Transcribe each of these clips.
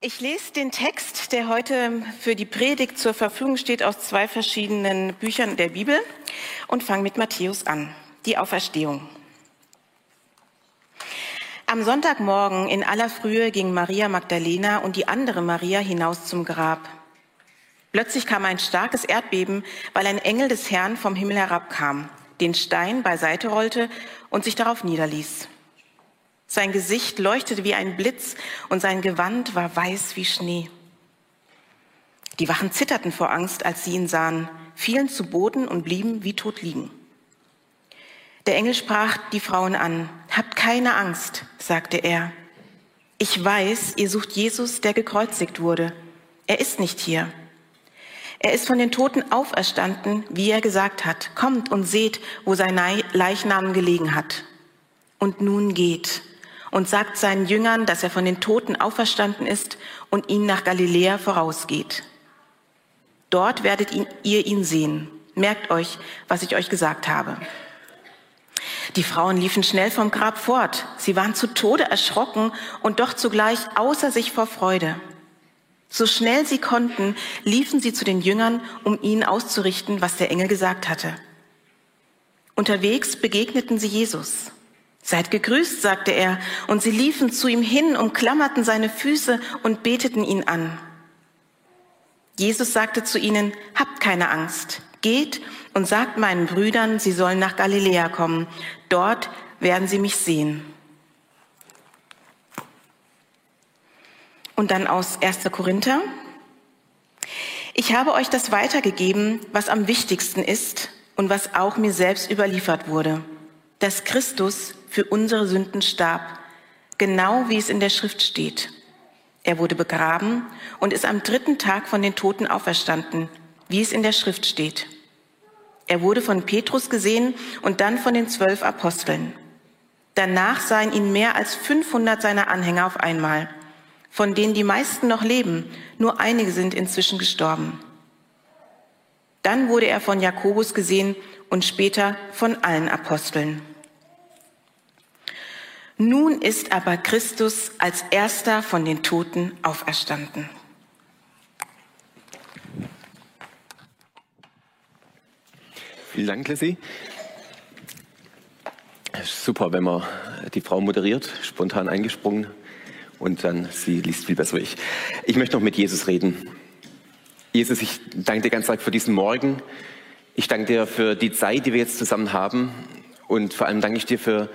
Ich lese den Text, der heute für die Predigt zur Verfügung steht, aus zwei verschiedenen Büchern der Bibel und fange mit Matthäus an. Die Auferstehung. Am Sonntagmorgen in aller Frühe ging Maria Magdalena und die andere Maria hinaus zum Grab. Plötzlich kam ein starkes Erdbeben, weil ein Engel des Herrn vom Himmel herabkam, den Stein beiseite rollte und sich darauf niederließ. Sein Gesicht leuchtete wie ein Blitz und sein Gewand war weiß wie Schnee. Die Wachen zitterten vor Angst, als sie ihn sahen, fielen zu Boden und blieben wie tot liegen. Der Engel sprach die Frauen an. Habt keine Angst, sagte er. Ich weiß, ihr sucht Jesus, der gekreuzigt wurde. Er ist nicht hier. Er ist von den Toten auferstanden, wie er gesagt hat. Kommt und seht, wo sein Leichnam gelegen hat. Und nun geht und sagt seinen Jüngern, dass er von den Toten auferstanden ist und ihnen nach Galiläa vorausgeht. Dort werdet ihr ihn sehen. Merkt euch, was ich euch gesagt habe. Die Frauen liefen schnell vom Grab fort. Sie waren zu Tode erschrocken und doch zugleich außer sich vor Freude. So schnell sie konnten, liefen sie zu den Jüngern, um ihnen auszurichten, was der Engel gesagt hatte. Unterwegs begegneten sie Jesus. Seid gegrüßt, sagte er, und sie liefen zu ihm hin, umklammerten seine Füße und beteten ihn an. Jesus sagte zu ihnen, habt keine Angst, geht und sagt meinen Brüdern, sie sollen nach Galiläa kommen, dort werden sie mich sehen. Und dann aus 1. Korinther. Ich habe euch das weitergegeben, was am wichtigsten ist und was auch mir selbst überliefert wurde dass Christus für unsere Sünden starb, genau wie es in der Schrift steht. Er wurde begraben und ist am dritten Tag von den Toten auferstanden, wie es in der Schrift steht. Er wurde von Petrus gesehen und dann von den zwölf Aposteln. Danach seien ihn mehr als 500 seiner Anhänger auf einmal, von denen die meisten noch leben, nur einige sind inzwischen gestorben. Dann wurde er von Jakobus gesehen und später von allen Aposteln. Nun ist aber Christus als erster von den Toten auferstanden. Vielen Dank, Lissy. Super, wenn man die Frau moderiert, spontan eingesprungen und dann sie liest viel besser ich. Ich möchte noch mit Jesus reden. Jesus, ich danke dir ganz stark für diesen Morgen. Ich danke dir für die Zeit, die wir jetzt zusammen haben. Und vor allem danke ich dir für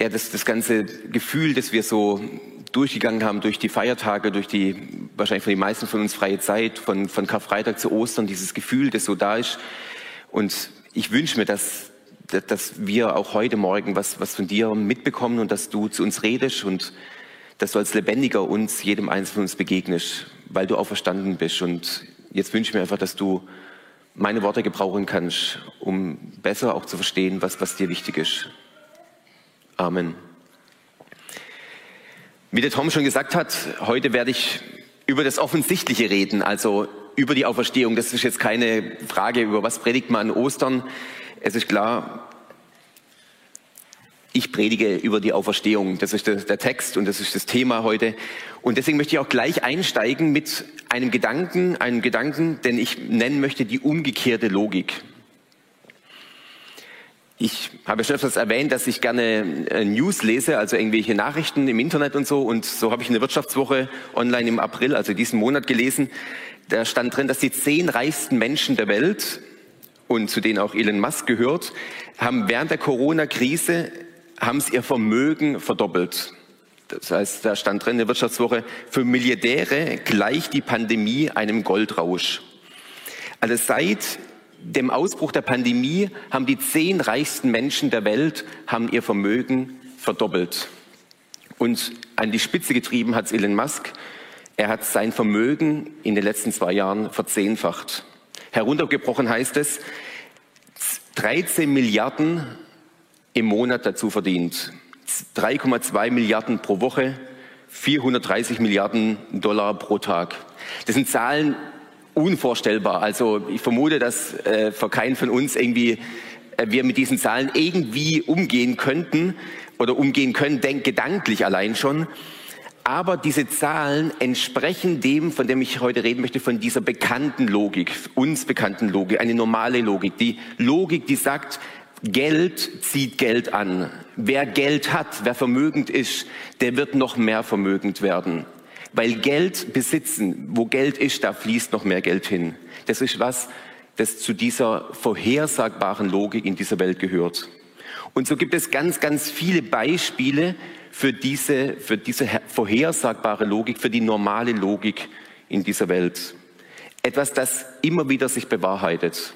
ja, das, das ganze Gefühl, das wir so durchgegangen haben durch die Feiertage, durch die wahrscheinlich für die meisten von uns freie Zeit, von, von Karfreitag zu Ostern, dieses Gefühl, das so da ist. Und ich wünsche mir, dass, dass wir auch heute Morgen was, was von dir mitbekommen und dass du zu uns redest und dass du als Lebendiger uns, jedem Einzelnen von uns begegnest, weil du auch verstanden bist. Und jetzt wünsche ich mir einfach, dass du meine Worte gebrauchen kannst, um besser auch zu verstehen, was, was dir wichtig ist. Amen. Wie der Tom schon gesagt hat, heute werde ich über das Offensichtliche reden, also über die Auferstehung. Das ist jetzt keine Frage, über was predigt man an Ostern. Es ist klar, ich predige über die Auferstehung. Das ist der, Text und das ist das Thema heute. Und deswegen möchte ich auch gleich einsteigen mit einem Gedanken, einem Gedanken, den ich nennen möchte die umgekehrte Logik. Ich habe schon öfters erwähnt, dass ich gerne äh, News lese, also irgendwelche Nachrichten im Internet und so. Und so habe ich eine Wirtschaftswoche online im April, also diesen Monat gelesen. Da stand drin, dass die zehn reichsten Menschen der Welt, und zu denen auch Elon Musk gehört, haben während der Corona-Krise haben sie ihr Vermögen verdoppelt. Das heißt, da stand drin in der Wirtschaftswoche, für Milliardäre gleicht die Pandemie einem Goldrausch. Also seit dem Ausbruch der Pandemie haben die zehn reichsten Menschen der Welt haben ihr Vermögen verdoppelt. Und an die Spitze getrieben hat es Elon Musk. Er hat sein Vermögen in den letzten zwei Jahren verzehnfacht. Heruntergebrochen heißt es, 13 Milliarden im Monat dazu verdient. 3,2 Milliarden pro Woche, 430 Milliarden Dollar pro Tag. Das sind Zahlen, unvorstellbar. Also ich vermute, dass äh, für keinen von uns irgendwie äh, wir mit diesen Zahlen irgendwie umgehen könnten oder umgehen können, denk gedanklich allein schon. Aber diese Zahlen entsprechen dem, von dem ich heute reden möchte, von dieser bekannten Logik, uns bekannten Logik, eine normale Logik. Die Logik, die sagt, Geld zieht Geld an. Wer Geld hat, wer vermögend ist, der wird noch mehr vermögend werden. Weil Geld besitzen, wo Geld ist, da fließt noch mehr Geld hin. Das ist was, das zu dieser vorhersagbaren Logik in dieser Welt gehört. Und so gibt es ganz, ganz viele Beispiele für diese, für diese vorhersagbare Logik, für die normale Logik in dieser Welt. Etwas, das immer wieder sich bewahrheitet.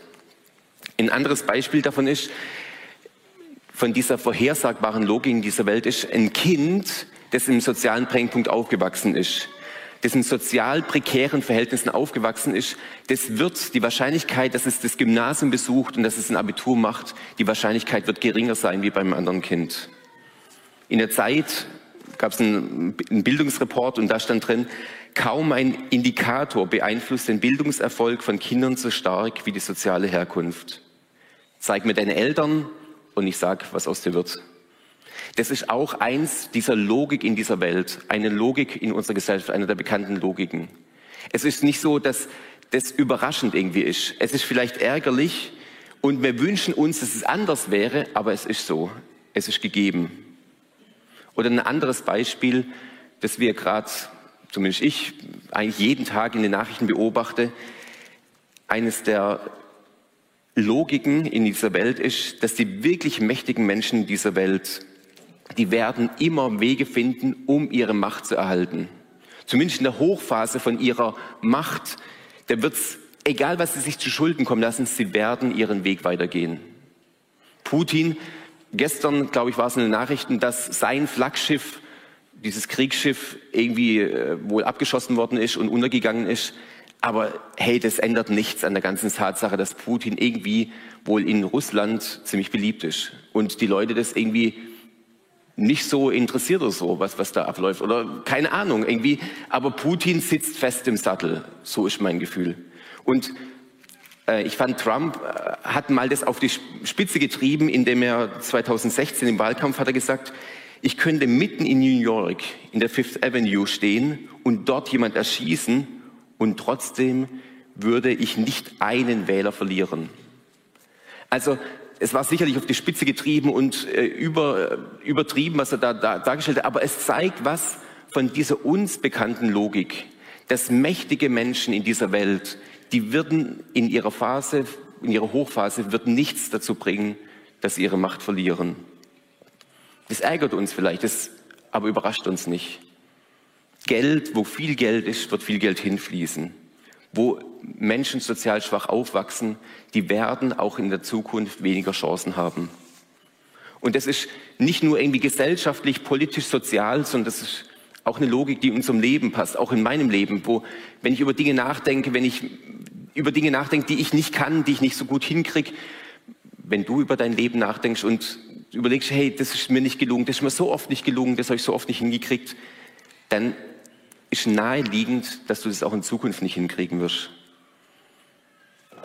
Ein anderes Beispiel davon ist, von dieser vorhersagbaren Logik in dieser Welt ist ein Kind, das im sozialen Brennpunkt aufgewachsen ist, das in sozial prekären Verhältnissen aufgewachsen ist, das wird die Wahrscheinlichkeit, dass es das Gymnasium besucht und dass es ein Abitur macht, die Wahrscheinlichkeit wird geringer sein wie beim anderen Kind. In der Zeit gab es einen, einen Bildungsreport und da stand drin, kaum ein Indikator beeinflusst den Bildungserfolg von Kindern so stark wie die soziale Herkunft. Zeig mir deine Eltern und ich sag, was aus dir wird. Das ist auch eins dieser Logik in dieser Welt, eine Logik in unserer Gesellschaft, eine der bekannten Logiken. Es ist nicht so, dass das überraschend irgendwie ist. Es ist vielleicht ärgerlich und wir wünschen uns, dass es anders wäre, aber es ist so. Es ist gegeben. Oder ein anderes Beispiel, das wir gerade, zumindest ich, eigentlich jeden Tag in den Nachrichten beobachte. Eines der Logiken in dieser Welt ist, dass die wirklich mächtigen Menschen dieser Welt die werden immer Wege finden, um ihre Macht zu erhalten. Zumindest in der Hochphase von ihrer Macht, da wird's, egal was sie sich zu Schulden kommen lassen, sie werden ihren Weg weitergehen. Putin, gestern, glaube ich, war es in den Nachrichten, dass sein Flaggschiff, dieses Kriegsschiff, irgendwie äh, wohl abgeschossen worden ist und untergegangen ist. Aber hey, das ändert nichts an der ganzen Tatsache, dass Putin irgendwie wohl in Russland ziemlich beliebt ist und die Leute das irgendwie nicht so interessiert oder so, was, was da abläuft. Oder keine Ahnung, irgendwie. Aber Putin sitzt fest im Sattel. So ist mein Gefühl. Und äh, ich fand, Trump äh, hat mal das auf die Spitze getrieben, indem er 2016 im Wahlkampf hat er gesagt, ich könnte mitten in New York in der Fifth Avenue stehen und dort jemand erschießen und trotzdem würde ich nicht einen Wähler verlieren. Also es war sicherlich auf die Spitze getrieben und äh, über, übertrieben, was er da, da dargestellt hat, aber es zeigt was von dieser uns bekannten Logik, dass mächtige Menschen in dieser Welt, die würden in ihrer Phase, in ihrer Hochphase, wird nichts dazu bringen, dass sie ihre Macht verlieren. Das ärgert uns vielleicht, das aber überrascht uns nicht. Geld, wo viel Geld ist, wird viel Geld hinfließen wo Menschen sozial schwach aufwachsen, die werden auch in der Zukunft weniger Chancen haben. Und das ist nicht nur irgendwie gesellschaftlich, politisch, sozial, sondern das ist auch eine Logik, die in unserem Leben passt, auch in meinem Leben, wo, wenn ich über Dinge nachdenke, wenn ich über Dinge nachdenke, die ich nicht kann, die ich nicht so gut hinkriege, wenn du über dein Leben nachdenkst und überlegst, hey, das ist mir nicht gelungen, das ist mir so oft nicht gelungen, das habe ich so oft nicht hingekriegt, dann ist naheliegend, dass du das auch in Zukunft nicht hinkriegen wirst.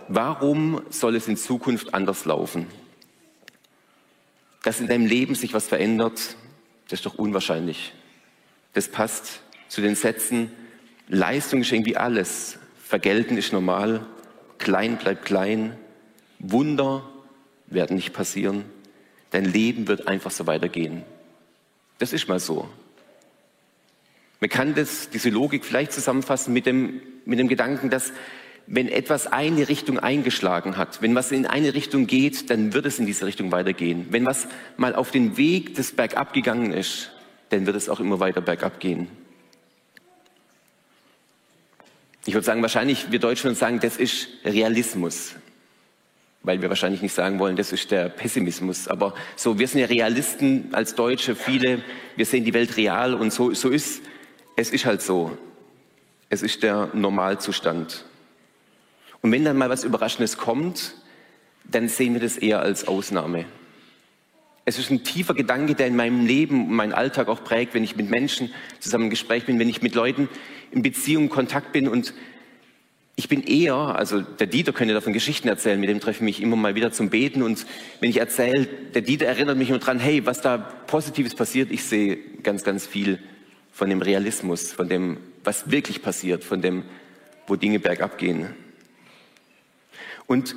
Warum soll es in Zukunft anders laufen? Dass in deinem Leben sich was verändert, das ist doch unwahrscheinlich. Das passt zu den Sätzen, Leistung ist irgendwie alles, Vergelten ist normal, klein bleibt klein, Wunder werden nicht passieren, dein Leben wird einfach so weitergehen. Das ist mal so. Man kann das, diese Logik vielleicht zusammenfassen mit dem, mit dem Gedanken, dass wenn etwas eine Richtung eingeschlagen hat, wenn was in eine Richtung geht, dann wird es in diese Richtung weitergehen. Wenn was mal auf den Weg des Bergab gegangen ist, dann wird es auch immer weiter bergab gehen. Ich würde sagen, wahrscheinlich, wir Deutschen würden sagen, das ist Realismus. Weil wir wahrscheinlich nicht sagen wollen, das ist der Pessimismus. Aber so, wir sind ja Realisten als Deutsche, viele, wir sehen die Welt real und so, so ist es ist halt so. Es ist der Normalzustand. Und wenn dann mal was Überraschendes kommt, dann sehen wir das eher als Ausnahme. Es ist ein tiefer Gedanke, der in meinem Leben, meinen Alltag auch prägt, wenn ich mit Menschen zusammen im Gespräch bin, wenn ich mit Leuten in Beziehung, Kontakt bin und ich bin eher, also der Dieter könnte davon Geschichten erzählen, mit dem treffe ich mich immer mal wieder zum Beten und wenn ich erzähle, der Dieter erinnert mich nur dran, hey, was da Positives passiert, ich sehe ganz, ganz viel von dem Realismus, von dem, was wirklich passiert, von dem, wo Dinge bergab gehen. Und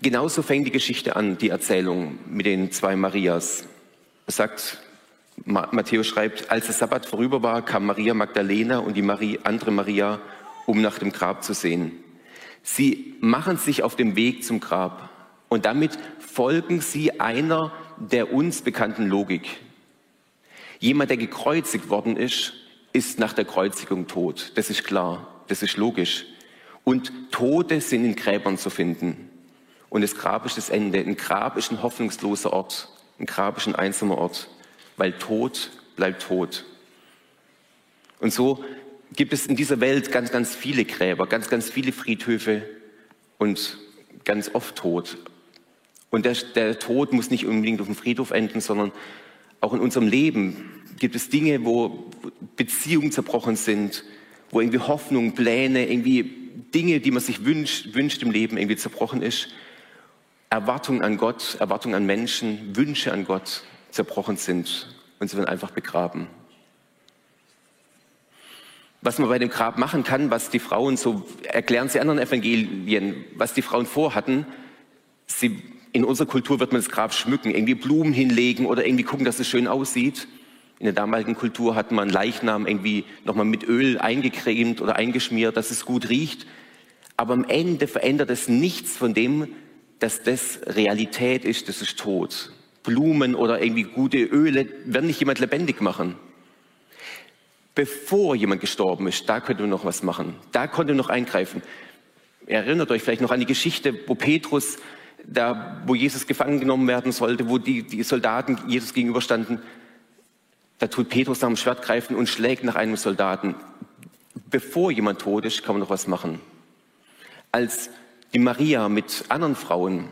genauso fängt die Geschichte an, die Erzählung mit den zwei Marias. Es sagt, Matthäus schreibt, als der Sabbat vorüber war, kam Maria Magdalena und die Marie, andere Maria, um nach dem Grab zu sehen. Sie machen sich auf dem Weg zum Grab und damit folgen sie einer der uns bekannten Logik. Jemand, der gekreuzigt worden ist, ist nach der Kreuzigung tot. Das ist klar, das ist logisch. Und Tote sind in Gräbern zu finden. Und das Grab ist das Ende. Ein Grab ist ein hoffnungsloser Ort. Ein Grab ist ein einsamer Ort, weil Tod bleibt tot. Und so gibt es in dieser Welt ganz, ganz viele Gräber, ganz, ganz viele Friedhöfe und ganz oft Tod. Und der, der Tod muss nicht unbedingt auf dem Friedhof enden, sondern auch in unserem Leben gibt es Dinge, wo Beziehungen zerbrochen sind, wo irgendwie Hoffnung, Pläne, irgendwie Dinge, die man sich wünscht, wünscht im Leben, irgendwie zerbrochen ist. Erwartungen an Gott, Erwartungen an Menschen, Wünsche an Gott zerbrochen sind und sie werden einfach begraben. Was man bei dem Grab machen kann, was die Frauen, so erklären sie anderen Evangelien, was die Frauen vorhatten, sie, in unserer Kultur wird man das Grab schmücken, irgendwie Blumen hinlegen oder irgendwie gucken, dass es schön aussieht. In der damaligen Kultur hat man Leichnam irgendwie nochmal mit Öl eingecremt oder eingeschmiert, dass es gut riecht. Aber am Ende verändert es nichts von dem, dass das Realität ist, das ist tot. Blumen oder irgendwie gute Öle werden nicht jemand lebendig machen. Bevor jemand gestorben ist, da könnte man noch was machen. Da konnte man noch eingreifen. Erinnert euch vielleicht noch an die Geschichte, wo Petrus, da, wo Jesus gefangen genommen werden sollte, wo die, die Soldaten Jesus gegenüberstanden, da tut Petrus nach dem Schwert greifen und schlägt nach einem Soldaten. Bevor jemand tot ist, kann man noch was machen. Als die Maria mit anderen Frauen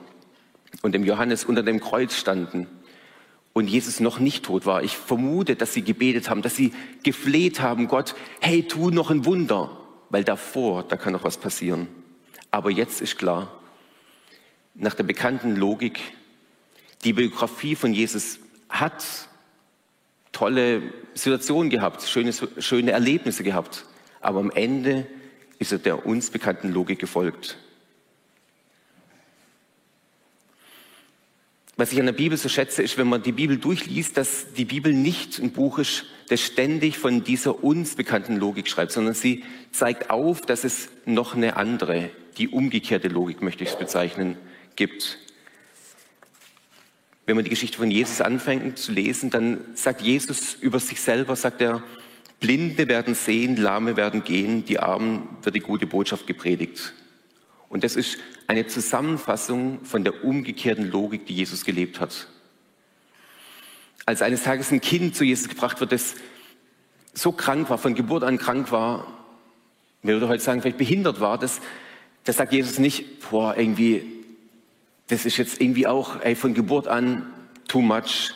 und dem Johannes unter dem Kreuz standen und Jesus noch nicht tot war, ich vermute, dass sie gebetet haben, dass sie gefleht haben, Gott, hey, tu noch ein Wunder, weil davor, da kann noch was passieren. Aber jetzt ist klar, nach der bekannten Logik, die Biografie von Jesus hat tolle Situationen gehabt, schöne, schöne Erlebnisse gehabt. Aber am Ende ist er der uns bekannten Logik gefolgt. Was ich an der Bibel so schätze, ist, wenn man die Bibel durchliest, dass die Bibel nicht ein Buch ist, das ständig von dieser uns bekannten Logik schreibt, sondern sie zeigt auf, dass es noch eine andere, die umgekehrte Logik, möchte ich es bezeichnen, gibt wenn man die Geschichte von Jesus anfängt zu lesen, dann sagt Jesus über sich selber, sagt er, Blinde werden sehen, Lahme werden gehen, die Armen wird die gute Botschaft gepredigt. Und das ist eine Zusammenfassung von der umgekehrten Logik, die Jesus gelebt hat. Als eines Tages ein Kind zu Jesus gebracht wird, das so krank war, von Geburt an krank war, wir würden heute sagen, vielleicht behindert war, das, das sagt Jesus nicht, boah, irgendwie, das ist jetzt irgendwie auch ey, von Geburt an too much.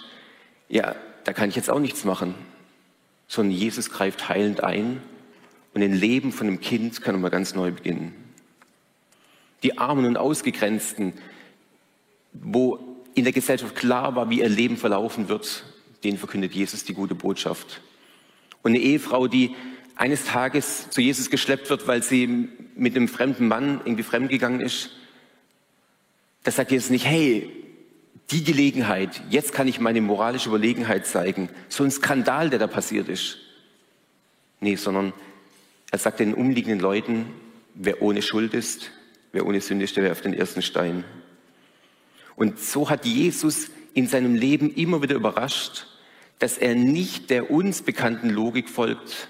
Ja, da kann ich jetzt auch nichts machen. Sondern Jesus greift heilend ein und ein Leben von einem Kind kann nochmal ganz neu beginnen. Die Armen und Ausgegrenzten, wo in der Gesellschaft klar war, wie ihr Leben verlaufen wird, denen verkündet Jesus die gute Botschaft. Und eine Ehefrau, die eines Tages zu Jesus geschleppt wird, weil sie mit einem fremden Mann irgendwie fremdgegangen ist, da sagt Jesus nicht, hey, die Gelegenheit, jetzt kann ich meine moralische Überlegenheit zeigen. So ein Skandal, der da passiert ist. Nee, sondern er sagt den umliegenden Leuten, wer ohne Schuld ist, wer ohne Sünde ist, der werft den ersten Stein. Und so hat Jesus in seinem Leben immer wieder überrascht, dass er nicht der uns bekannten Logik folgt,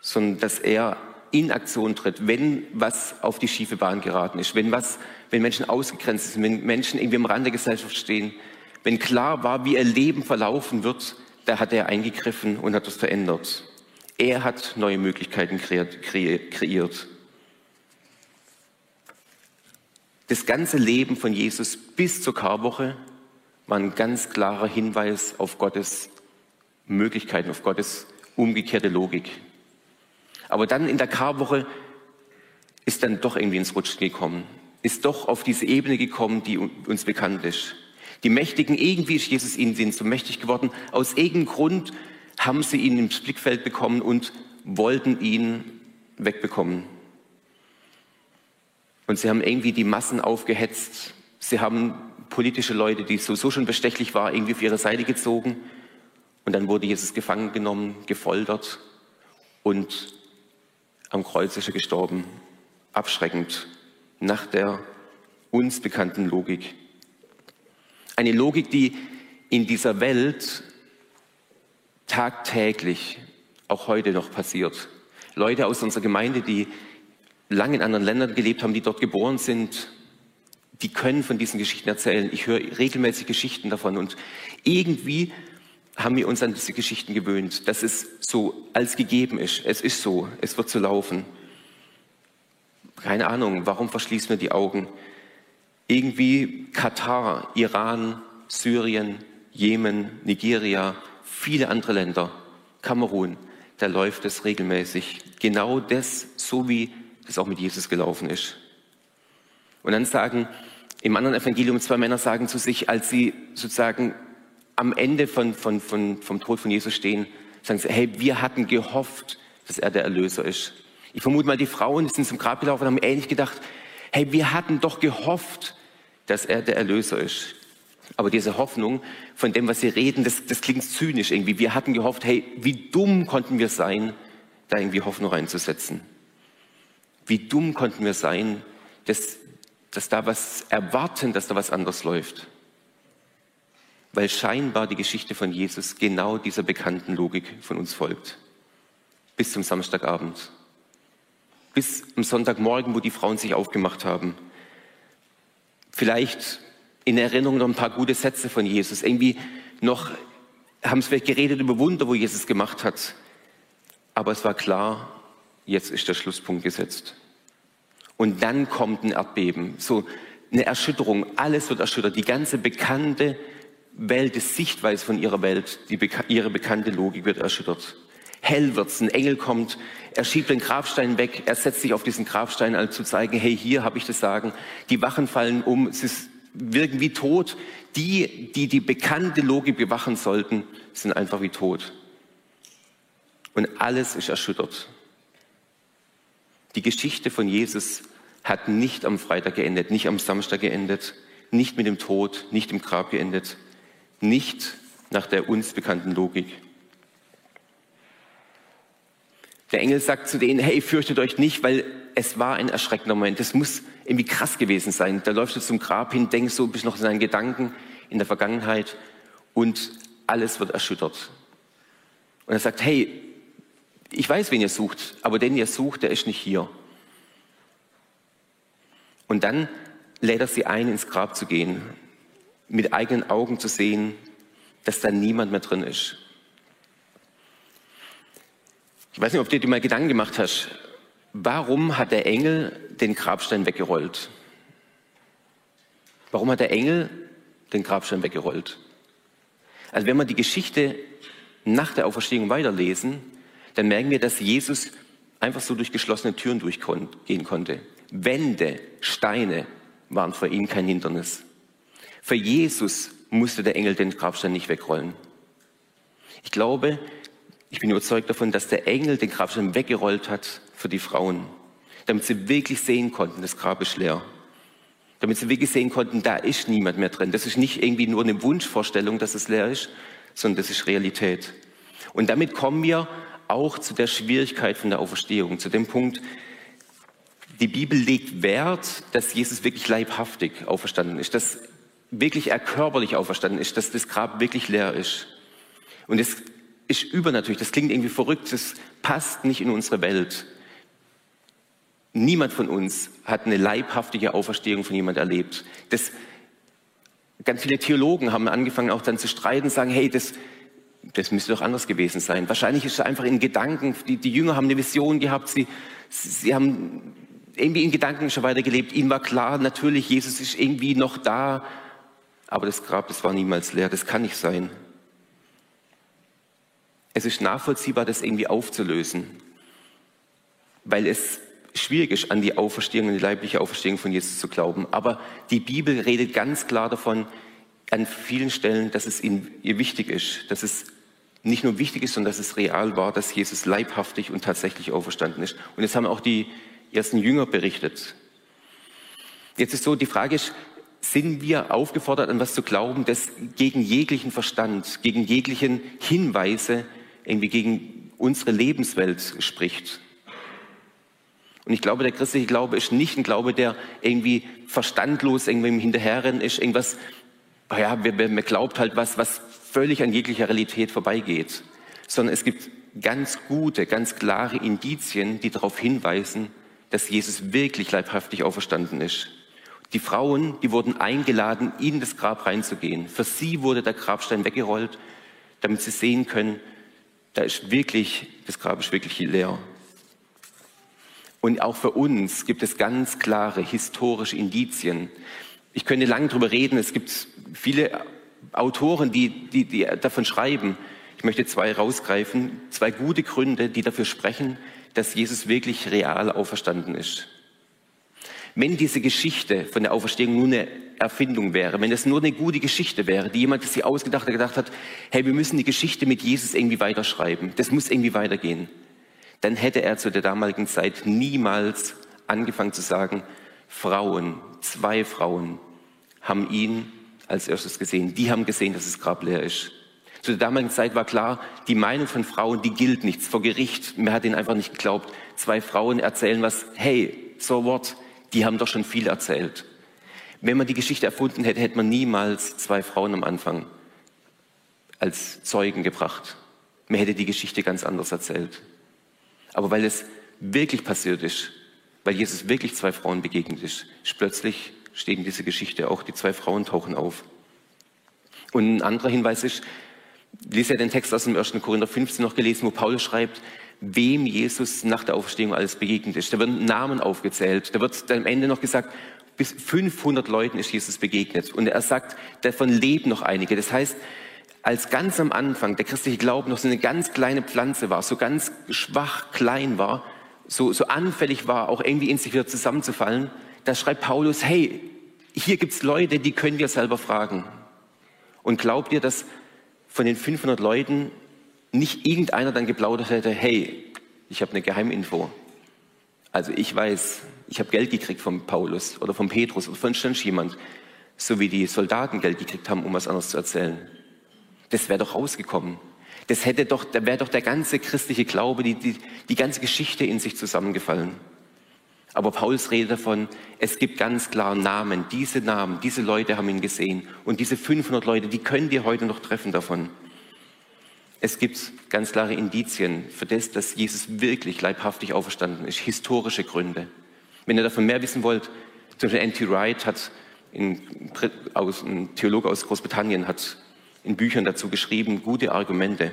sondern dass er in Aktion tritt, wenn was auf die schiefe Bahn geraten ist, wenn was, wenn Menschen ausgegrenzt sind, wenn Menschen irgendwie am Rand der Gesellschaft stehen, wenn klar war, wie ihr Leben verlaufen wird, da hat er eingegriffen und hat das verändert. Er hat neue Möglichkeiten kreiert. Das ganze Leben von Jesus bis zur Karwoche war ein ganz klarer Hinweis auf Gottes Möglichkeiten, auf Gottes umgekehrte Logik. Aber dann in der Karwoche ist dann doch irgendwie ins Rutschen gekommen, ist doch auf diese Ebene gekommen, die uns bekannt ist. Die Mächtigen, irgendwie ist Jesus ihnen so mächtig geworden. Aus irgendeinem Grund haben sie ihn ins Blickfeld bekommen und wollten ihn wegbekommen. Und sie haben irgendwie die Massen aufgehetzt. Sie haben politische Leute, die sowieso schon bestechlich waren, irgendwie auf ihre Seite gezogen. Und dann wurde Jesus gefangen genommen, gefoltert und am Kreuz ist er gestorben. Abschreckend nach der uns bekannten Logik. Eine Logik, die in dieser Welt tagtäglich, auch heute noch passiert. Leute aus unserer Gemeinde, die lange in anderen Ländern gelebt haben, die dort geboren sind, die können von diesen Geschichten erzählen. Ich höre regelmäßig Geschichten davon und irgendwie haben wir uns an diese Geschichten gewöhnt, dass es so als gegeben ist. Es ist so, es wird so laufen. Keine Ahnung, warum verschließen wir die Augen? Irgendwie Katar, Iran, Syrien, Jemen, Nigeria, viele andere Länder, Kamerun, da läuft es regelmäßig. Genau das, so wie das auch mit Jesus gelaufen ist. Und dann sagen im anderen Evangelium zwei Männer sagen zu sich, als sie sozusagen am Ende von, von, von, vom Tod von Jesus stehen, sagen sie, hey, wir hatten gehofft, dass er der Erlöser ist. Ich vermute mal, die Frauen sind zum Grab gelaufen und haben ähnlich gedacht, hey, wir hatten doch gehofft, dass er der Erlöser ist. Aber diese Hoffnung von dem, was sie reden, das, das klingt zynisch irgendwie. Wir hatten gehofft, hey, wie dumm konnten wir sein, da irgendwie Hoffnung reinzusetzen. Wie dumm konnten wir sein, dass, dass da was erwarten, dass da was anders läuft. Weil scheinbar die Geschichte von Jesus genau dieser bekannten Logik von uns folgt. Bis zum Samstagabend. Bis am Sonntagmorgen, wo die Frauen sich aufgemacht haben. Vielleicht in Erinnerung noch ein paar gute Sätze von Jesus. Irgendwie noch haben sie vielleicht geredet über Wunder, wo Jesus gemacht hat. Aber es war klar, jetzt ist der Schlusspunkt gesetzt. Und dann kommt ein Erdbeben, so eine Erschütterung, alles wird erschüttert, die ganze bekannte Welt, die Sichtweise von ihrer Welt, die, ihre bekannte Logik wird erschüttert. Hell wird's, ein Engel kommt, er schiebt den Grabstein weg, er setzt sich auf diesen Grabstein, um zu zeigen, hey, hier habe ich das Sagen. Die Wachen fallen um, ist, wirken wie tot. Die, die die bekannte Logik bewachen sollten, sind einfach wie tot. Und alles ist erschüttert. Die Geschichte von Jesus hat nicht am Freitag geendet, nicht am Samstag geendet, nicht mit dem Tod, nicht im Grab geendet, nicht nach der uns bekannten Logik. Der Engel sagt zu denen, hey, fürchtet euch nicht, weil es war ein erschreckender Moment. Es muss irgendwie krass gewesen sein. Da läufst du zum Grab hin, denkst so, bist noch in seinen Gedanken in der Vergangenheit und alles wird erschüttert. Und er sagt, hey, ich weiß, wen ihr sucht, aber den ihr sucht, der ist nicht hier. Und dann lädt er sie ein, ins Grab zu gehen, mit eigenen Augen zu sehen, dass da niemand mehr drin ist. Ich weiß nicht, ob du dir mal Gedanken gemacht hast, warum hat der Engel den Grabstein weggerollt? Warum hat der Engel den Grabstein weggerollt? Also wenn wir die Geschichte nach der Auferstehung weiterlesen, dann merken wir, dass Jesus einfach so durch geschlossene Türen durchgehen konnte. Wände, Steine waren für ihn kein Hindernis. Für Jesus musste der Engel den Grabstein nicht wegrollen. Ich glaube, ich bin überzeugt davon, dass der Engel den Grabstein weggerollt hat für die Frauen, damit sie wirklich sehen konnten, das Grab ist leer. Damit sie wirklich sehen konnten, da ist niemand mehr drin. Das ist nicht irgendwie nur eine Wunschvorstellung, dass es leer ist, sondern das ist Realität. Und damit kommen wir auch zu der Schwierigkeit von der Auferstehung, zu dem Punkt, die Bibel legt Wert, dass Jesus wirklich leibhaftig auferstanden ist, dass wirklich er körperlich auferstanden ist, dass das Grab wirklich leer ist. Und es ist übernatürlich, das klingt irgendwie verrückt, das passt nicht in unsere Welt. Niemand von uns hat eine leibhaftige Auferstehung von jemand erlebt. Das, ganz viele Theologen haben angefangen auch dann zu streiten, sagen, hey, das, das müsste doch anders gewesen sein. Wahrscheinlich ist es einfach in Gedanken, die, die Jünger haben eine Vision gehabt, sie, sie haben irgendwie in Gedanken schon weitergelebt. Ihnen war klar, natürlich, Jesus ist irgendwie noch da, aber das Grab, das war niemals leer, das kann nicht sein. Es ist nachvollziehbar, das irgendwie aufzulösen, weil es schwierig ist, an die Auferstehung, an die leibliche Auferstehung von Jesus zu glauben. Aber die Bibel redet ganz klar davon, an vielen Stellen, dass es ihr wichtig ist, dass es nicht nur wichtig ist, sondern dass es real war, dass Jesus leibhaftig und tatsächlich auferstanden ist. Und das haben auch die ersten Jünger berichtet. Jetzt ist so, die Frage ist, sind wir aufgefordert, an was zu glauben, das gegen jeglichen Verstand, gegen jeglichen Hinweise, irgendwie gegen unsere Lebenswelt spricht? Und ich glaube, der christliche Glaube ist nicht ein Glaube, der irgendwie verstandlos irgendwie im Hinterherrennen ist, irgendwas, ja, man glaubt halt was, was völlig an jeglicher Realität vorbeigeht, sondern es gibt ganz gute, ganz klare Indizien, die darauf hinweisen, dass Jesus wirklich leibhaftig auferstanden ist. Die Frauen, die wurden eingeladen, in das Grab reinzugehen. Für sie wurde der Grabstein weggerollt, damit sie sehen können, da ist wirklich, das Grab ist wirklich leer. Und auch für uns gibt es ganz klare historische Indizien. Ich könnte lange darüber reden. Es gibt viele Autoren, die, die, die davon schreiben. Ich möchte zwei rausgreifen. Zwei gute Gründe, die dafür sprechen, dass Jesus wirklich real auferstanden ist. Wenn diese Geschichte von der Auferstehung nur eine Erfindung wäre, wenn es nur eine gute Geschichte wäre, die jemand sich ausgedacht hat, gedacht hat, hey, wir müssen die Geschichte mit Jesus irgendwie weiterschreiben, das muss irgendwie weitergehen, dann hätte er zu der damaligen Zeit niemals angefangen zu sagen, Frauen, zwei Frauen haben ihn als erstes gesehen. Die haben gesehen, dass das Grab leer ist. Zu der damaligen Zeit war klar, die Meinung von Frauen, die gilt nichts vor Gericht. Man hat ihnen einfach nicht geglaubt. Zwei Frauen erzählen was, hey, so what, die haben doch schon viel erzählt. Wenn man die Geschichte erfunden hätte, hätte man niemals zwei Frauen am Anfang als Zeugen gebracht. Man hätte die Geschichte ganz anders erzählt. Aber weil es wirklich passiert ist, weil Jesus wirklich zwei Frauen begegnet ist, ist plötzlich steht in dieser Geschichte auch, die zwei Frauen tauchen auf. Und ein anderer Hinweis ist, lese ja den Text aus dem 1. Korinther 15 noch gelesen, wo Paulus schreibt, wem Jesus nach der Auferstehung alles begegnet ist. Da werden Namen aufgezählt. Da wird am Ende noch gesagt, bis 500 Leuten ist Jesus begegnet. Und er sagt, davon leben noch einige. Das heißt, als ganz am Anfang der christliche Glaube noch so eine ganz kleine Pflanze war, so ganz schwach klein war, so, so anfällig war, auch irgendwie in sich wieder zusammenzufallen, da schreibt Paulus, hey, hier gibt's Leute, die können wir selber fragen. Und glaubt ihr, dass von den 500 Leuten nicht irgendeiner dann geplaudert hätte, hey, ich habe eine Geheiminfo. Also ich weiß, ich habe Geld gekriegt von Paulus oder von Petrus oder von sonst jemand, so wie die Soldaten Geld gekriegt haben, um was anderes zu erzählen das wäre doch rausgekommen. Das hätte doch, da wäre doch der ganze christliche Glaube, die, die, die ganze Geschichte in sich zusammengefallen. Aber Paulus redet davon, es gibt ganz klar Namen. Diese Namen, diese Leute haben ihn gesehen. Und diese 500 Leute, die können dir heute noch treffen davon. Es gibt ganz klare Indizien für das, dass Jesus wirklich leibhaftig auferstanden ist. Historische Gründe. Wenn ihr davon mehr wissen wollt, zum Beispiel N.T. Wright hat, in, aus, ein Theologe aus Großbritannien, hat in Büchern dazu geschrieben, gute Argumente.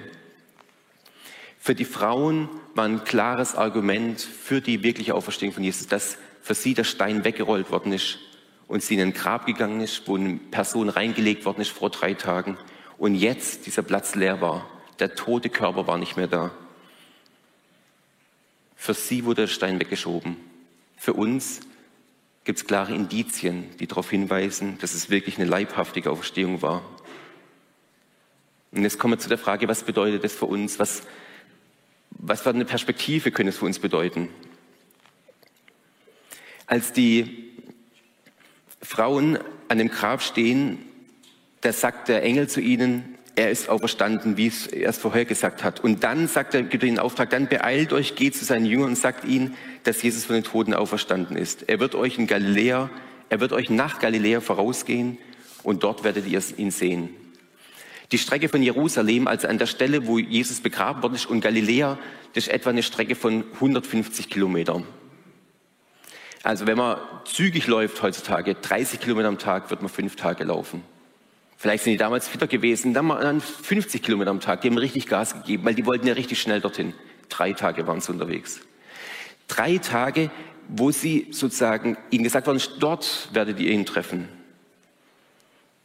Für die Frauen war ein klares Argument für die wirkliche Auferstehung von Jesus, dass für sie der Stein weggerollt worden ist und sie in ein Grab gegangen ist, wo eine Person reingelegt worden ist vor drei Tagen und jetzt dieser Platz leer war. Der tote Körper war nicht mehr da. Für sie wurde der Stein weggeschoben. Für uns gibt es klare Indizien, die darauf hinweisen, dass es wirklich eine leibhaftige Auferstehung war. Und jetzt kommen wir zu der Frage, was bedeutet das für uns? Was, was für eine Perspektive könnte es für uns bedeuten? Als die Frauen an dem Grab stehen, da sagt der Engel zu ihnen, er ist auferstanden, wie es erst vorher gesagt hat. Und dann sagt er, gibt er ihnen Auftrag, dann beeilt euch, geht zu seinen Jüngern und sagt ihnen, dass Jesus von den Toten auferstanden ist. Er wird euch in Galiläa, er wird euch nach Galiläa vorausgehen und dort werdet ihr ihn sehen. Die Strecke von Jerusalem, also an der Stelle, wo Jesus begraben worden ist, und Galiläa, das ist etwa eine Strecke von 150 Kilometern. Also wenn man zügig läuft heutzutage, 30 Kilometer am Tag, wird man fünf Tage laufen. Vielleicht sind die damals fitter gewesen, dann mal 50 Kilometer am Tag, die haben richtig Gas gegeben, weil die wollten ja richtig schnell dorthin. Drei Tage waren sie unterwegs. Drei Tage, wo sie sozusagen ihnen gesagt worden dort werdet ihr ihn treffen.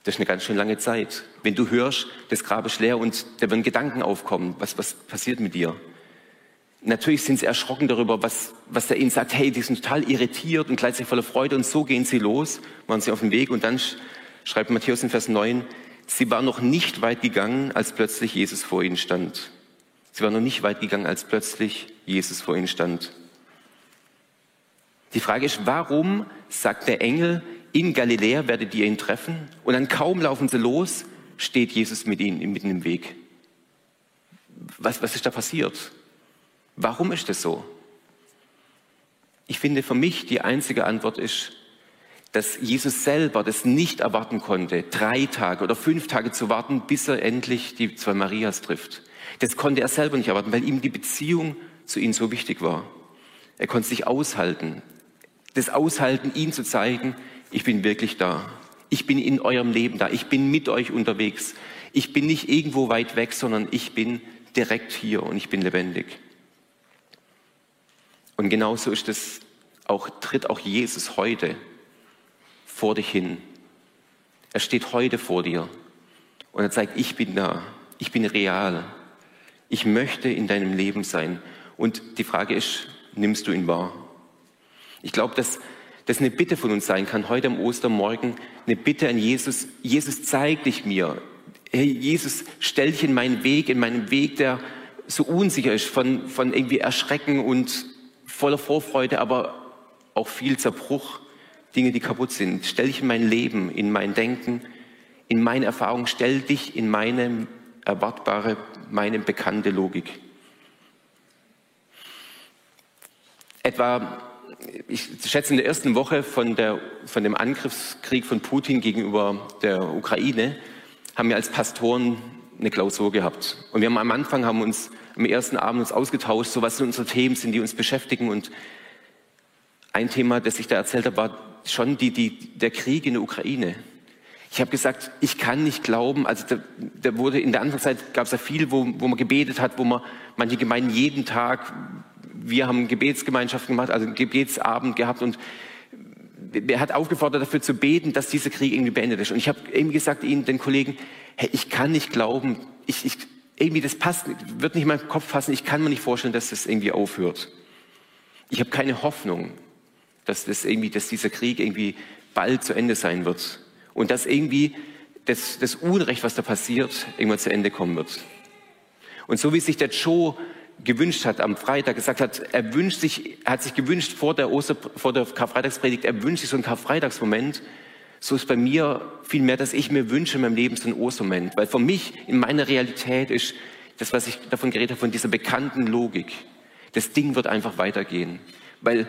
Das ist eine ganz schön lange Zeit. Wenn du hörst, das Grab ist leer und da werden Gedanken aufkommen, was, was passiert mit dir? Natürlich sind sie erschrocken darüber, was, was der ihnen sagt. Hey, die sind total irritiert und gleichzeitig voller Freude und so gehen sie los, waren sie auf dem Weg und dann schreibt Matthäus in Vers 9, sie war noch nicht weit gegangen, als plötzlich Jesus vor ihnen stand. Sie war noch nicht weit gegangen, als plötzlich Jesus vor ihnen stand. Die Frage ist, warum sagt der Engel, in Galiläa werdet ihr ihn treffen? Und dann kaum laufen sie los, steht Jesus mit ihnen mitten im Weg. Was, was ist da passiert? Warum ist das so? Ich finde für mich die einzige Antwort ist, dass Jesus selber das nicht erwarten konnte, drei Tage oder fünf Tage zu warten, bis er endlich die zwei Marias trifft. Das konnte er selber nicht erwarten, weil ihm die Beziehung zu ihnen so wichtig war. Er konnte sich aushalten, das Aushalten, ihn zu zeigen, ich bin wirklich da. Ich bin in eurem Leben da. Ich bin mit euch unterwegs. Ich bin nicht irgendwo weit weg, sondern ich bin direkt hier und ich bin lebendig. Und genauso ist es auch, tritt auch Jesus heute vor dich hin. Er steht heute vor dir und er zeigt, ich bin da, ich bin real. Ich möchte in deinem Leben sein. Und die Frage ist, nimmst du ihn wahr? Ich glaube, dass das eine Bitte von uns sein kann, heute am Ostermorgen, eine Bitte an Jesus. Jesus, zeig dich mir. Hey, Jesus, stell dich in meinen Weg, in meinen Weg, der so unsicher ist, von, von irgendwie Erschrecken und voller Vorfreude, aber auch viel Zerbruch, Dinge, die kaputt sind. Stell dich in mein Leben, in mein Denken, in meine Erfahrung, stell dich in meine erwartbare, meine bekannte Logik. Etwa ich schätze, in der ersten Woche von, der, von dem Angriffskrieg von Putin gegenüber der Ukraine haben wir als Pastoren eine Klausur gehabt. Und wir haben am Anfang haben uns am ersten Abend uns ausgetauscht, so was unsere Themen sind, die uns beschäftigen. Und ein Thema, das ich da erzählt habe, war schon die, die, der Krieg in der Ukraine. Ich habe gesagt, ich kann nicht glauben, also da, da wurde in der Anfangszeit gab es ja viel, wo, wo man gebetet hat, wo man manche Gemeinden jeden Tag wir haben Gebetsgemeinschaften gemacht, also einen Gebetsabend gehabt und er hat aufgefordert, dafür zu beten, dass dieser Krieg irgendwie beendet ist. Und ich habe eben gesagt Ihnen, den Kollegen, hey, ich kann nicht glauben, ich, ich, irgendwie das passt, wird nicht in meinen Kopf passen, ich kann mir nicht vorstellen, dass das irgendwie aufhört. Ich habe keine Hoffnung, dass, das irgendwie, dass dieser Krieg irgendwie bald zu Ende sein wird. Und dass irgendwie das, das Unrecht, was da passiert, irgendwann zu Ende kommen wird. Und so wie sich der Joe gewünscht hat am Freitag, gesagt hat, er wünscht sich, er hat sich gewünscht vor der Oster, vor der Karfreitagspredigt, er wünscht sich so einen Karfreitagsmoment. So ist bei mir viel mehr, dass ich mir wünsche in meinem Leben so einen Ostermoment. Weil für mich in meiner Realität ist das, was ich davon geredet habe, von dieser bekannten Logik. Das Ding wird einfach weitergehen. Weil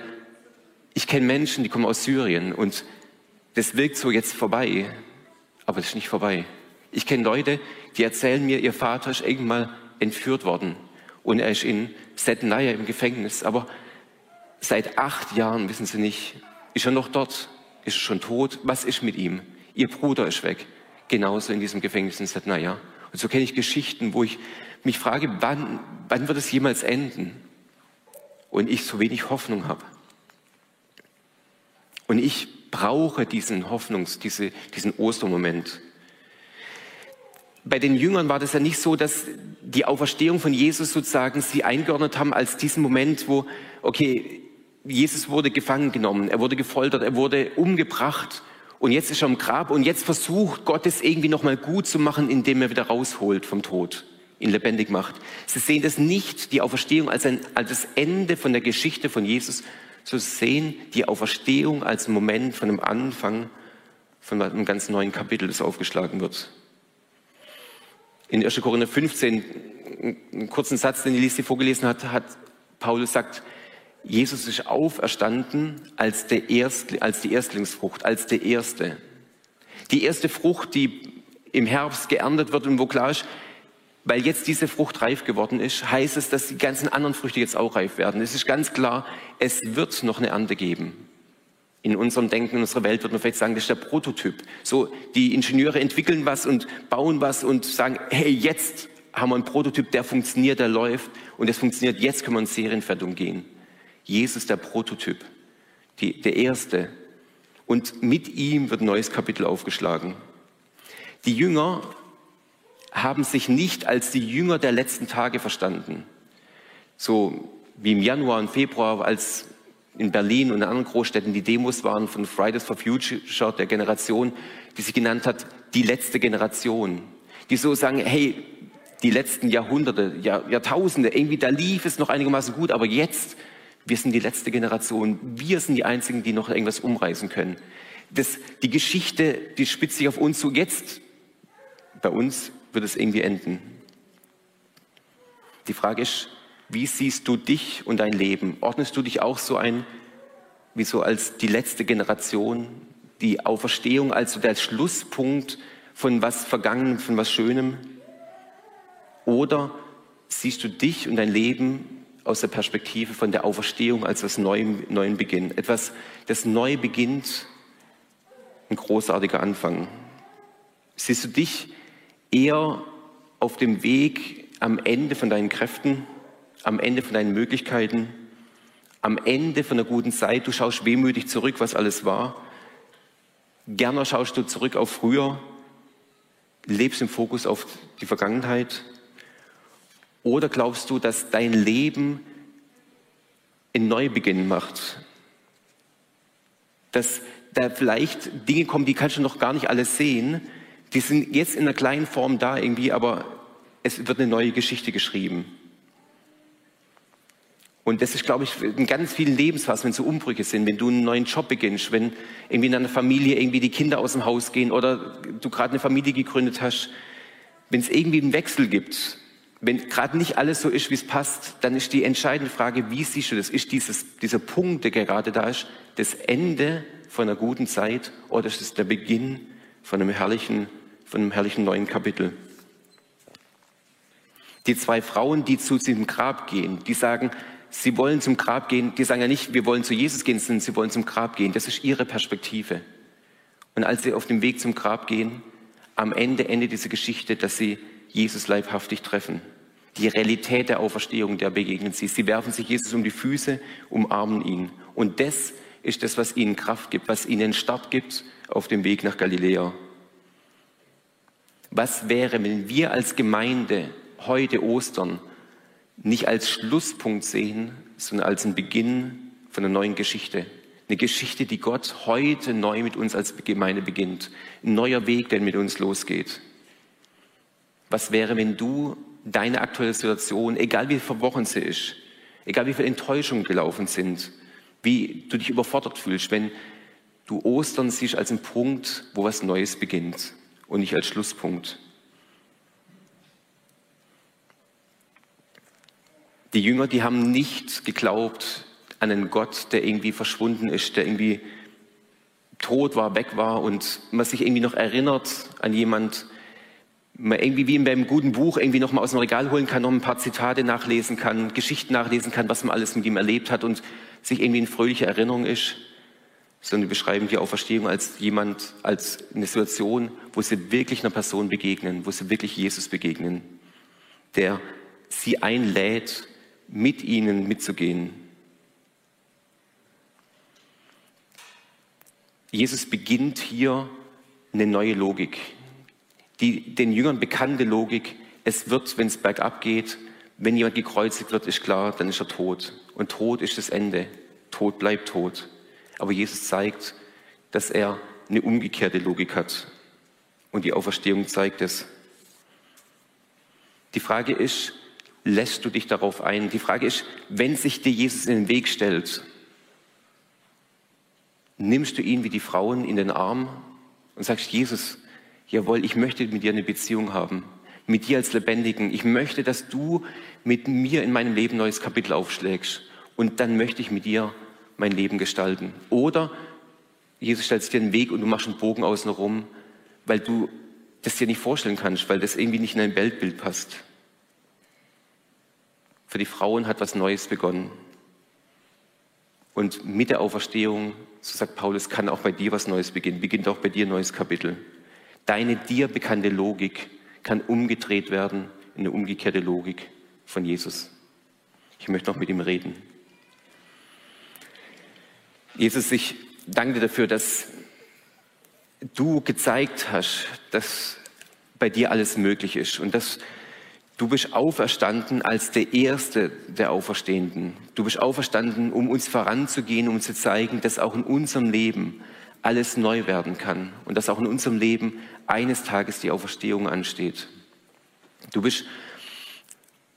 ich kenne Menschen, die kommen aus Syrien und das wirkt so jetzt vorbei, aber es ist nicht vorbei. Ich kenne Leute, die erzählen mir, ihr Vater ist irgendwann mal entführt worden und er ist in Setnaya im Gefängnis. Aber seit acht Jahren, wissen Sie nicht, ist er noch dort? Ist er schon tot? Was ist mit ihm? Ihr Bruder ist weg. Genauso in diesem Gefängnis in Setnaya. Und so kenne ich Geschichten, wo ich mich frage, wann, wann wird es jemals enden? Und ich so wenig Hoffnung habe. Und ich brauche diesen Hoffnungs-, diese, diesen Ostermoment bei den Jüngern war das ja nicht so, dass die Auferstehung von Jesus sozusagen sie eingeordnet haben als diesen Moment, wo, okay, Jesus wurde gefangen genommen, er wurde gefoltert, er wurde umgebracht und jetzt ist er im Grab und jetzt versucht Gott es irgendwie nochmal gut zu machen, indem er wieder rausholt vom Tod, ihn lebendig macht. Sie sehen das nicht, die Auferstehung als, ein, als das Ende von der Geschichte von Jesus, so sehen die Auferstehung als Moment von einem Anfang von einem ganz neuen Kapitel, das aufgeschlagen wird in 1. Korinther 15, einen kurzen Satz, den Elise vorgelesen hat, hat Paulus sagt, Jesus ist auferstanden als, der Erst, als die Erstlingsfrucht, als der Erste. Die erste Frucht, die im Herbst geerntet wird und wo klar ist, weil jetzt diese Frucht reif geworden ist, heißt es, dass die ganzen anderen Früchte jetzt auch reif werden. Es ist ganz klar, es wird noch eine Ernte geben in unserem Denken, in unserer Welt wird man vielleicht sagen, das ist der Prototyp. So, die Ingenieure entwickeln was und bauen was und sagen, hey, jetzt haben wir einen Prototyp, der funktioniert, der läuft und es funktioniert, jetzt können wir in Serienfertigung gehen. Jesus der Prototyp, die, der Erste. Und mit ihm wird ein neues Kapitel aufgeschlagen. Die Jünger haben sich nicht als die Jünger der letzten Tage verstanden. So wie im Januar und Februar, als in Berlin und in anderen Großstädten die Demos waren von Fridays for Future, der Generation, die sich genannt hat, die letzte Generation. Die so sagen, hey, die letzten Jahrhunderte, Jahr, Jahrtausende, irgendwie da lief es noch einigermaßen gut, aber jetzt, wir sind die letzte Generation. Wir sind die Einzigen, die noch irgendwas umreißen können. Das, die Geschichte, die spitzt sich auf uns zu. Jetzt, bei uns, wird es irgendwie enden. Die Frage ist, wie siehst du dich und dein Leben? Ordnest du dich auch so ein, wie so als die letzte Generation, die Auferstehung als so der Schlusspunkt von was Vergangenem, von was Schönem? Oder siehst du dich und dein Leben aus der Perspektive von der Auferstehung als was neuen, neuen Beginn? Etwas, das neu beginnt, ein großartiger Anfang. Siehst du dich eher auf dem Weg am Ende von deinen Kräften? am Ende von deinen Möglichkeiten, am Ende von einer guten Zeit. Du schaust wehmütig zurück, was alles war. Gerne schaust du zurück auf früher, lebst im Fokus auf die Vergangenheit. Oder glaubst du, dass dein Leben einen Neubeginn macht? Dass da vielleicht Dinge kommen, die kannst du noch gar nicht alles sehen. Die sind jetzt in einer kleinen Form da irgendwie, aber es wird eine neue Geschichte geschrieben. Und das ist, glaube ich, in ganz vielen Lebensphasen, wenn so Umbrüche sind, wenn du einen neuen Job beginnst, wenn irgendwie in einer Familie irgendwie die Kinder aus dem Haus gehen oder du gerade eine Familie gegründet hast, wenn es irgendwie einen Wechsel gibt, wenn gerade nicht alles so ist, wie es passt, dann ist die entscheidende Frage, wie siehst du das? Ist dieses, dieser Punkt, der gerade da ist, das Ende von einer guten Zeit oder ist es der Beginn von einem herrlichen, von einem herrlichen neuen Kapitel? Die zwei Frauen, die zu diesem Grab gehen, die sagen, sie wollen zum Grab gehen. Die sagen ja nicht, wir wollen zu Jesus gehen, sondern sie wollen zum Grab gehen. Das ist ihre Perspektive. Und als sie auf dem Weg zum Grab gehen, am Ende endet diese Geschichte, dass sie Jesus leibhaftig treffen. Die Realität der Auferstehung, der begegnen sie. Sie werfen sich Jesus um die Füße, umarmen ihn. Und das ist das, was ihnen Kraft gibt, was ihnen Start gibt auf dem Weg nach Galiläa. Was wäre, wenn wir als Gemeinde heute Ostern nicht als Schlusspunkt sehen, sondern als einen Beginn von einer neuen Geschichte. Eine Geschichte, die Gott heute neu mit uns als Gemeinde beginnt. Ein neuer Weg, der mit uns losgeht. Was wäre, wenn du deine aktuelle Situation, egal wie verworren sie ist, egal wie viele Enttäuschungen gelaufen sind, wie du dich überfordert fühlst, wenn du Ostern siehst als einen Punkt, wo was Neues beginnt und nicht als Schlusspunkt. Die Jünger, die haben nicht geglaubt an einen Gott, der irgendwie verschwunden ist, der irgendwie tot war, weg war und man sich irgendwie noch erinnert an jemand, man irgendwie wie in einem guten Buch irgendwie noch mal aus dem Regal holen kann, noch ein paar Zitate nachlesen kann, Geschichten nachlesen kann, was man alles mit ihm erlebt hat und sich irgendwie in fröhliche Erinnerung ist, sondern wir beschreiben die Auferstehung als jemand, als eine Situation, wo sie wirklich einer Person begegnen, wo sie wirklich Jesus begegnen, der sie einlädt, mit ihnen mitzugehen. Jesus beginnt hier eine neue Logik, die den Jüngern bekannte Logik. Es wird, wenn es bergab geht, wenn jemand gekreuzigt wird, ist klar, dann ist er tot. Und Tod ist das Ende. Tod bleibt tot. Aber Jesus zeigt, dass er eine umgekehrte Logik hat. Und die Auferstehung zeigt es. Die Frage ist, lässt du dich darauf ein? Die Frage ist, wenn sich dir Jesus in den Weg stellt, nimmst du ihn wie die Frauen in den Arm und sagst, Jesus, jawohl, ich möchte mit dir eine Beziehung haben, mit dir als Lebendigen. Ich möchte, dass du mit mir in meinem Leben ein neues Kapitel aufschlägst und dann möchte ich mit dir mein Leben gestalten. Oder Jesus stellt dir einen Weg und du machst einen Bogen außen rum, weil du das dir nicht vorstellen kannst, weil das irgendwie nicht in dein Weltbild passt. Für die Frauen hat was Neues begonnen. Und mit der Auferstehung, so sagt Paulus, kann auch bei dir was Neues beginnen. Beginnt auch bei dir ein neues Kapitel. Deine dir bekannte Logik kann umgedreht werden in eine umgekehrte Logik von Jesus. Ich möchte noch mit ihm reden. Jesus, ich danke dir dafür, dass du gezeigt hast, dass bei dir alles möglich ist und dass Du bist auferstanden als der Erste der Auferstehenden. Du bist auferstanden, um uns voranzugehen, um zu zeigen, dass auch in unserem Leben alles neu werden kann und dass auch in unserem Leben eines Tages die Auferstehung ansteht. Du bist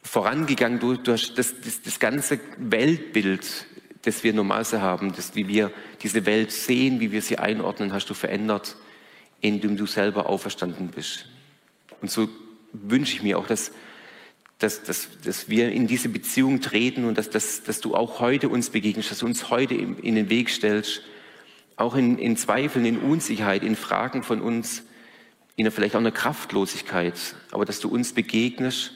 vorangegangen durch, durch das, das, das ganze Weltbild, das wir normalerweise haben, das, wie wir diese Welt sehen, wie wir sie einordnen, hast du verändert, indem du selber auferstanden bist. Und so wünsche ich mir auch, dass, dass, dass, dass wir in diese Beziehung treten und dass, dass, dass du auch heute uns begegnest, dass du uns heute in, den Weg stellst, auch in, in Zweifeln, in Unsicherheit, in Fragen von uns, in vielleicht auch einer Kraftlosigkeit, aber dass du uns begegnest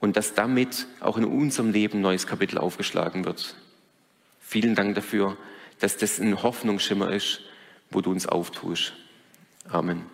und dass damit auch in unserem Leben ein neues Kapitel aufgeschlagen wird. Vielen Dank dafür, dass das ein Hoffnungsschimmer ist, wo du uns auftust. Amen.